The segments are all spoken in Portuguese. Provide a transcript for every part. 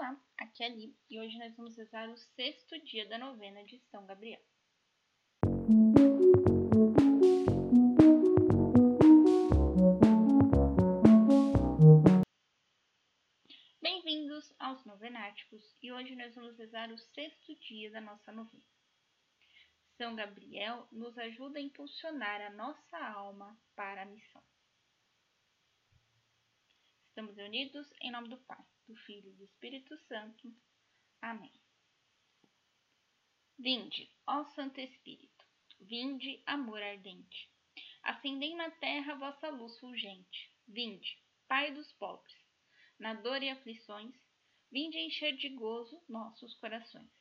Olá, aqui é a Li e hoje nós vamos rezar o sexto dia da novena de São Gabriel. Bem-vindos aos Novenáticos e hoje nós vamos rezar o sexto dia da nossa novena. São Gabriel nos ajuda a impulsionar a nossa alma para a missão. Estamos unidos em nome do Pai do Filho e do Espírito Santo. Amém. Vinde, ó Santo Espírito, vinde, amor ardente. Acendei na terra vossa luz fulgente. Vinde, Pai dos pobres, na dor e aflições, vinde encher de gozo nossos corações.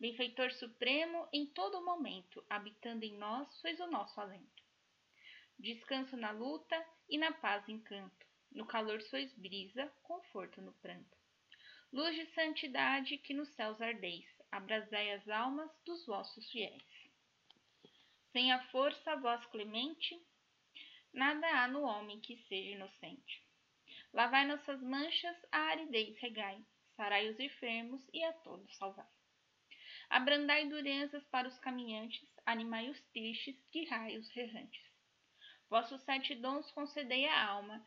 Benfeitor supremo, em todo momento, habitando em nós, sois o nosso alento. Descanso na luta e na paz encanto no calor sois brisa, conforto no pranto. Luz de santidade que nos céus ardeis, abrasai as almas dos vossos fiéis. Sem a força vós clemente, nada há no homem que seja inocente. Lavai nossas manchas, a aridez regai, sarai os enfermos e a todos salvai. Abrandai durezas para os caminhantes, animai os tristes, guirrai os errantes. Vossos sete dons concedei à alma,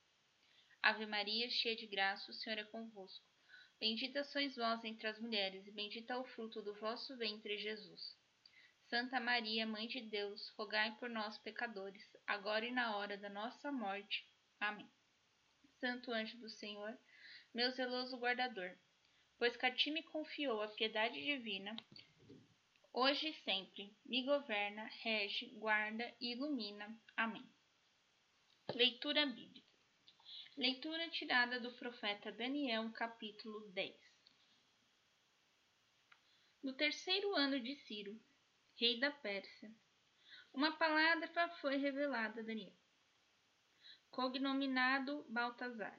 Ave Maria, cheia de graça, o Senhor é convosco. Bendita sois vós entre as mulheres, e bendito é o fruto do vosso ventre, Jesus. Santa Maria, Mãe de Deus, rogai por nós, pecadores, agora e na hora da nossa morte. Amém. Santo anjo do Senhor, meu zeloso guardador, pois que a ti me confiou a piedade divina, hoje e sempre me governa, rege, guarda e ilumina. Amém. Leitura bíblica. Leitura tirada do profeta Daniel, capítulo 10. No terceiro ano de Ciro, rei da Pérsia, uma palavra foi revelada a Daniel, cognominado Baltazar.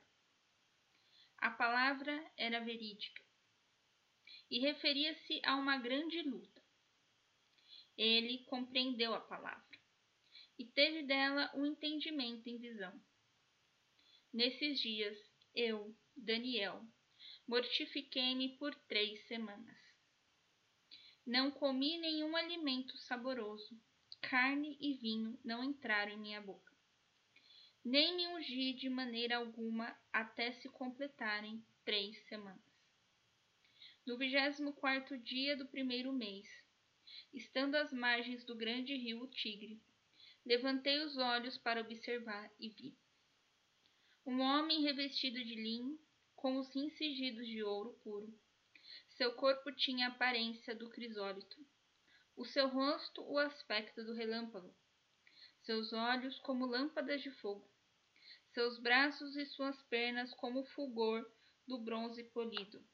A palavra era verídica e referia-se a uma grande luta. Ele compreendeu a palavra e teve dela um entendimento em visão Nesses dias, eu, Daniel, mortifiquei-me por três semanas. Não comi nenhum alimento saboroso, carne e vinho não entraram em minha boca. Nem me ungi de maneira alguma até se completarem três semanas. No vigésimo quarto dia do primeiro mês, estando às margens do grande rio Tigre, levantei os olhos para observar e vi um homem revestido de linho, com os rins cingidos de ouro puro. Seu corpo tinha a aparência do crisólito, o seu rosto o aspecto do relâmpago, seus olhos como lâmpadas de fogo, seus braços e suas pernas como o fulgor do bronze polido,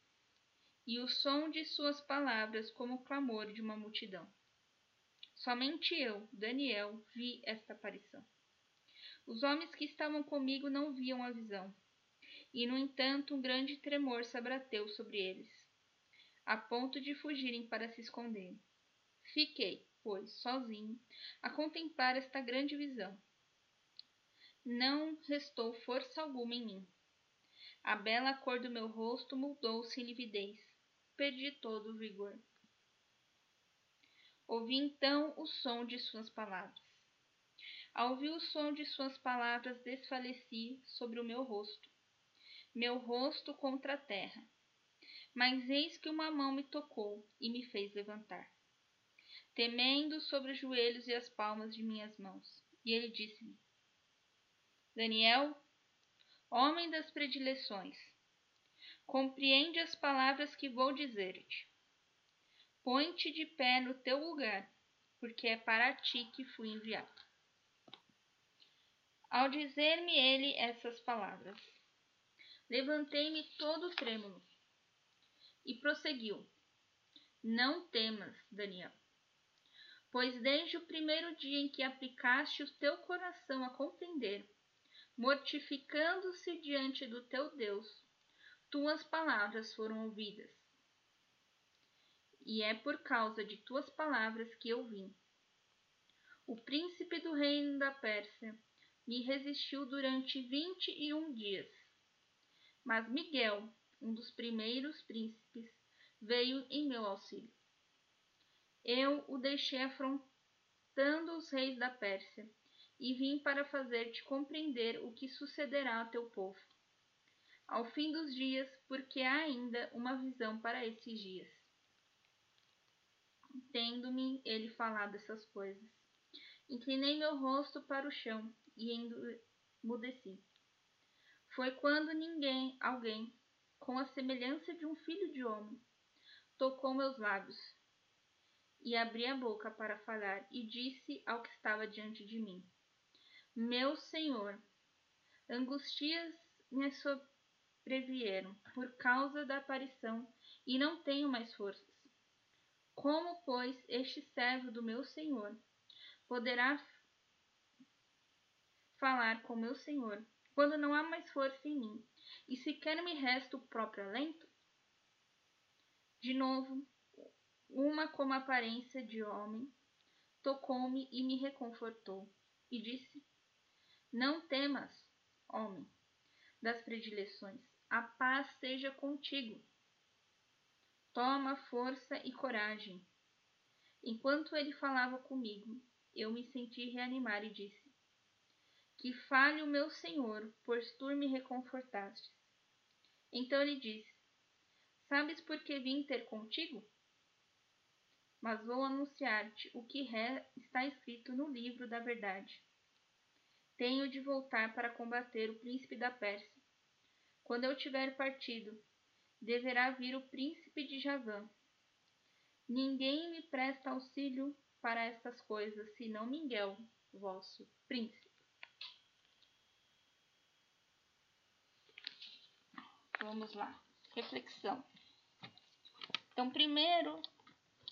e o som de suas palavras como o clamor de uma multidão. Somente eu, Daniel, vi esta aparição. Os homens que estavam comigo não viam a visão, e no entanto um grande tremor se abateu sobre eles, a ponto de fugirem para se esconderem. Fiquei, pois, sozinho, a contemplar esta grande visão. Não restou força alguma em mim. A bela cor do meu rosto mudou-se em lividez. Perdi todo o vigor. Ouvi então o som de suas palavras. Ao ouvir o som de suas palavras, desfaleci sobre o meu rosto, meu rosto contra a terra. Mas eis que uma mão me tocou e me fez levantar, temendo sobre os joelhos e as palmas de minhas mãos. E ele disse-me: Daniel, homem das predileções, compreende as palavras que vou dizer-te. Põe-te de pé no teu lugar, porque é para ti que fui enviado. Ao dizer-me ele essas palavras, levantei-me todo trêmulo E prosseguiu: Não temas, Daniel, pois desde o primeiro dia em que aplicaste o teu coração a compreender, mortificando-se diante do teu Deus, tuas palavras foram ouvidas. E é por causa de tuas palavras que eu vim. O príncipe do reino da Pérsia me resistiu durante vinte e um dias. Mas Miguel, um dos primeiros príncipes, veio em meu auxílio. Eu o deixei afrontando os reis da Pérsia e vim para fazer-te compreender o que sucederá a teu povo. Ao fim dos dias, porque há ainda uma visão para esses dias. Tendo-me ele falado essas coisas, inclinei meu rosto para o chão e emudeci. Foi quando ninguém, alguém, com a semelhança de um filho de homem, tocou meus lábios e abri a boca para falar e disse ao que estava diante de mim: Meu Senhor, angustias me sobrevieram por causa da aparição e não tenho mais forças. Como, pois, este servo do meu Senhor poderá falar com meu Senhor quando não há mais força em mim e sequer me resta o próprio alento? De novo, uma como aparência de homem tocou-me e me reconfortou, e disse: Não temas, homem, das predileções, a paz seja contigo. Toma força e coragem. Enquanto ele falava comigo, eu me senti reanimar e disse: Que fale o meu Senhor, pois tu me reconfortaste. Então ele disse: Sabes por que vim ter contigo? Mas vou anunciar-te o que está escrito no livro da verdade. Tenho de voltar para combater o príncipe da Pérsia. Quando eu tiver partido, deverá vir o príncipe de Javã. Ninguém me presta auxílio para estas coisas, senão Miguel, vosso príncipe. Vamos lá. Reflexão. Então, primeiro,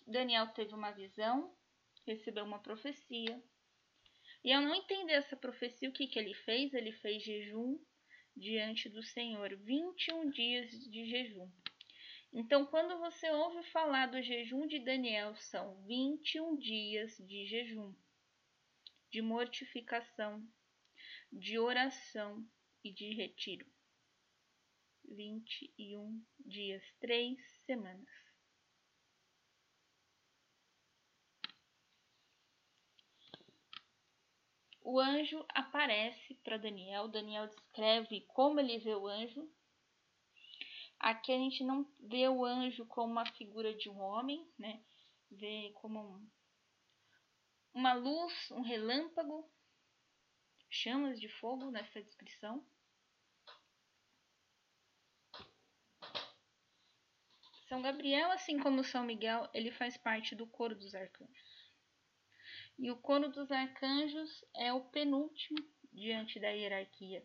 Daniel teve uma visão, recebeu uma profecia. E ao não entender essa profecia, o que, que ele fez? Ele fez jejum diante do Senhor, 21 dias de jejum. Então, quando você ouve falar do jejum de Daniel, são 21 dias de jejum, de mortificação, de oração e de retiro. 21 dias, três semanas. O anjo aparece para Daniel. Daniel descreve como ele vê o anjo. Aqui a gente não vê o anjo como uma figura de um homem, né? Vê como um, uma luz, um relâmpago, chamas de fogo nessa descrição. São Gabriel, assim como São Miguel, ele faz parte do coro dos arcanjos. E o coro dos arcanjos é o penúltimo diante da hierarquia.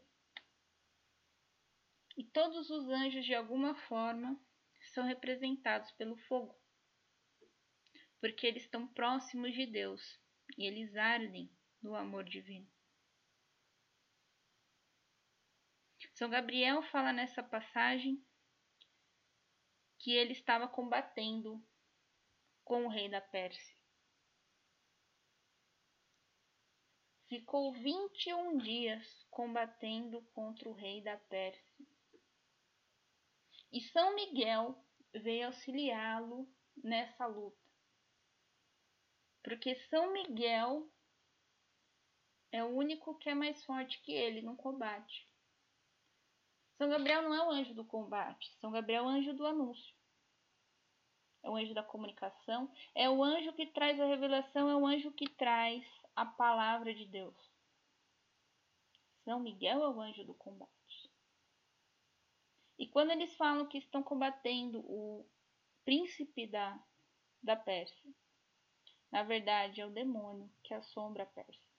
E todos os anjos, de alguma forma, são representados pelo fogo, porque eles estão próximos de Deus e eles ardem no amor divino. São Gabriel fala nessa passagem que ele estava combatendo com o rei da Pérsia. Ficou 21 dias combatendo contra o rei da Pérsia. E São Miguel veio auxiliá-lo nessa luta. Porque São Miguel é o único que é mais forte que ele no combate. São Gabriel não é o anjo do combate, São Gabriel é o anjo do anúncio. É o anjo da comunicação, é o anjo que traz a revelação, é o anjo que traz a palavra de Deus. São Miguel é o anjo do combate. E quando eles falam que estão combatendo o príncipe da, da Pérsia, na verdade é o demônio que assombra a Pérsia.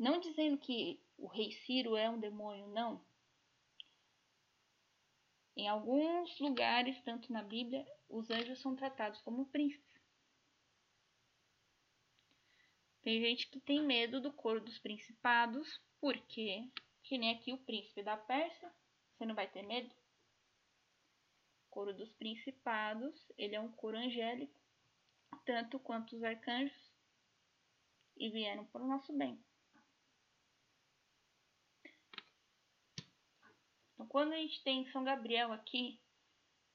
Não dizendo que o rei Ciro é um demônio, não. Em alguns lugares, tanto na Bíblia, os anjos são tratados como príncipes. Tem gente que tem medo do coro dos principados, porque, que nem aqui o príncipe da Pérsia, você não vai ter medo? Coro dos principados, ele é um coro angélico, tanto quanto os arcanjos, e vieram para o nosso bem. Então, quando a gente tem São Gabriel aqui,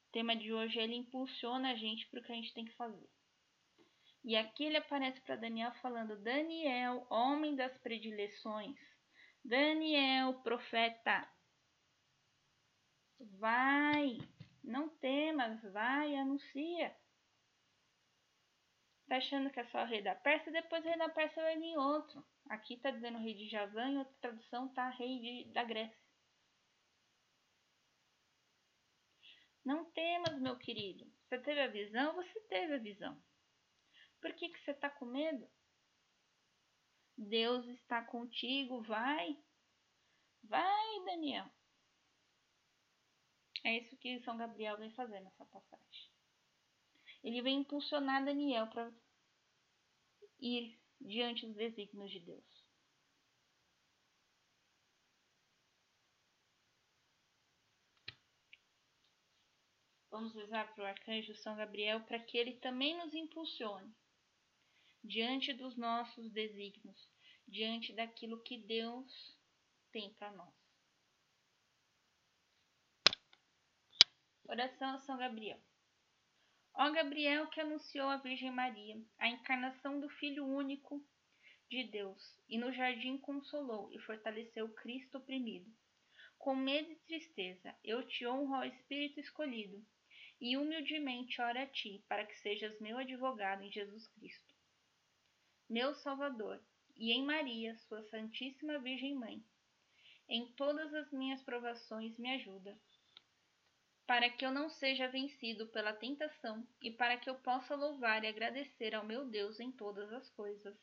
o tema de hoje ele impulsiona a gente para o que a gente tem que fazer. E aqui ele aparece para Daniel falando: Daniel, homem das predileções, Daniel, profeta, vai, não temas, vai, anuncia. Tá achando que é só o rei da Pérsia? Depois o rei da Pérsia vai vir outro. Aqui tá dizendo rei de Javã, em outra tradução tá rei de, da Grécia. Não temas, meu querido. Você teve a visão? Você teve a visão. Por que, que você está com medo? Deus está contigo, vai. Vai, Daniel. É isso que São Gabriel vem fazer nessa passagem. Ele vem impulsionar Daniel para ir diante dos desígnios de Deus. Vamos rezar para o arcanjo São Gabriel para que ele também nos impulsione diante dos nossos desígnios, diante daquilo que Deus tem para nós. Oração a São Gabriel. Ó Gabriel que anunciou à Virgem Maria a encarnação do Filho único de Deus e no jardim consolou e fortaleceu Cristo oprimido. Com medo e tristeza, eu te honro ao Espírito escolhido e humildemente oro a ti para que sejas meu advogado em Jesus Cristo meu Salvador, e em Maria, sua Santíssima Virgem Mãe. Em todas as minhas provações me ajuda, para que eu não seja vencido pela tentação e para que eu possa louvar e agradecer ao meu Deus em todas as coisas.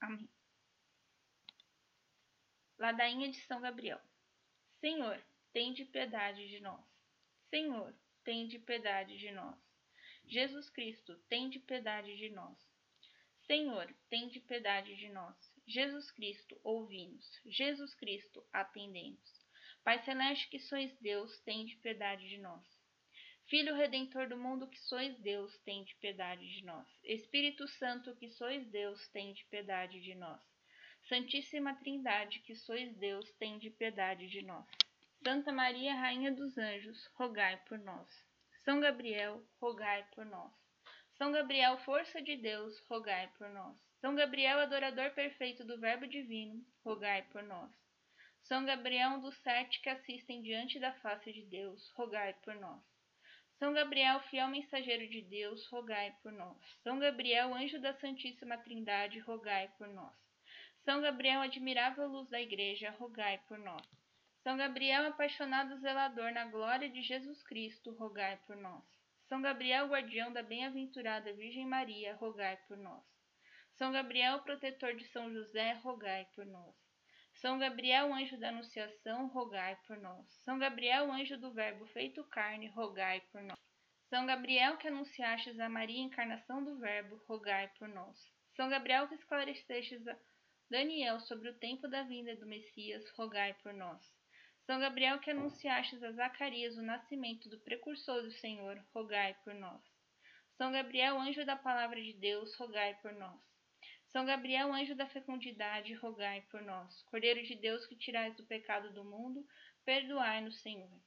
Amém. Ladainha de São Gabriel. Senhor, tende piedade de nós. Senhor, tende piedade de nós. Jesus Cristo, tende piedade de nós. Senhor, tende piedade de nós. Jesus Cristo, ouvi-nos. Jesus Cristo, atendemos. Pai celeste que sois Deus, tende piedade de nós. Filho redentor do mundo que sois Deus, tende piedade de nós. Espírito Santo que sois Deus, tende piedade de nós. Santíssima Trindade que sois Deus, tende piedade de nós. Santa Maria, Rainha dos Anjos, rogai por nós. São Gabriel, rogai por nós. São Gabriel, força de Deus, rogai por nós. São Gabriel, adorador perfeito do Verbo Divino, rogai por nós. São Gabriel, um dos sete que assistem diante da face de Deus, rogai por nós. São Gabriel, fiel mensageiro de Deus, rogai por nós. São Gabriel, anjo da Santíssima Trindade, rogai por nós. São Gabriel, admirável luz da Igreja, rogai por nós. São Gabriel, apaixonado zelador na glória de Jesus Cristo, rogai por nós. São Gabriel, guardião da bem-aventurada Virgem Maria, rogai por nós. São Gabriel, protetor de São José, rogai por nós. São Gabriel, anjo da Anunciação, rogai por nós. São Gabriel, anjo do Verbo feito carne, rogai por nós. São Gabriel, que anunciastes a Maria, encarnação do Verbo, rogai por nós. São Gabriel, que esclarecestes a Daniel sobre o tempo da vinda do Messias, rogai por nós. São Gabriel, que anunciastes a Zacarias o nascimento do precursor do Senhor, rogai por nós. São Gabriel, anjo da palavra de Deus, rogai por nós. São Gabriel, anjo da fecundidade, rogai por nós. Cordeiro de Deus, que tirais o pecado do mundo, perdoai-nos, Senhor.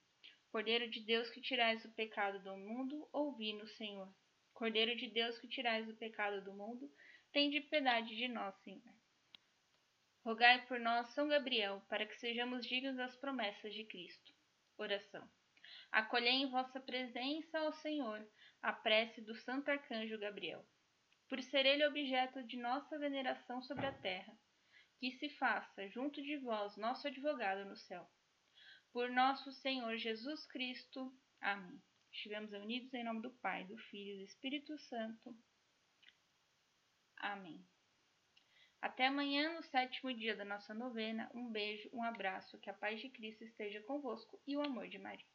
Cordeiro de Deus, que tirais o pecado do mundo, ouvi-nos, Senhor. Cordeiro de Deus, que tirais o pecado do mundo, tende piedade de nós, Senhor. Rogai por nós, São Gabriel, para que sejamos dignos das promessas de Cristo. Oração. Acolhei em vossa presença, ó Senhor, a prece do Santo Arcanjo Gabriel. Por ser ele objeto de nossa veneração sobre a terra, que se faça, junto de vós, nosso advogado no céu. Por nosso Senhor Jesus Cristo. Amém. Estivemos unidos em nome do Pai, do Filho e do Espírito Santo. Amém. Até amanhã, no sétimo dia da nossa novena. Um beijo, um abraço, que a paz de Cristo esteja convosco e o amor de Maria.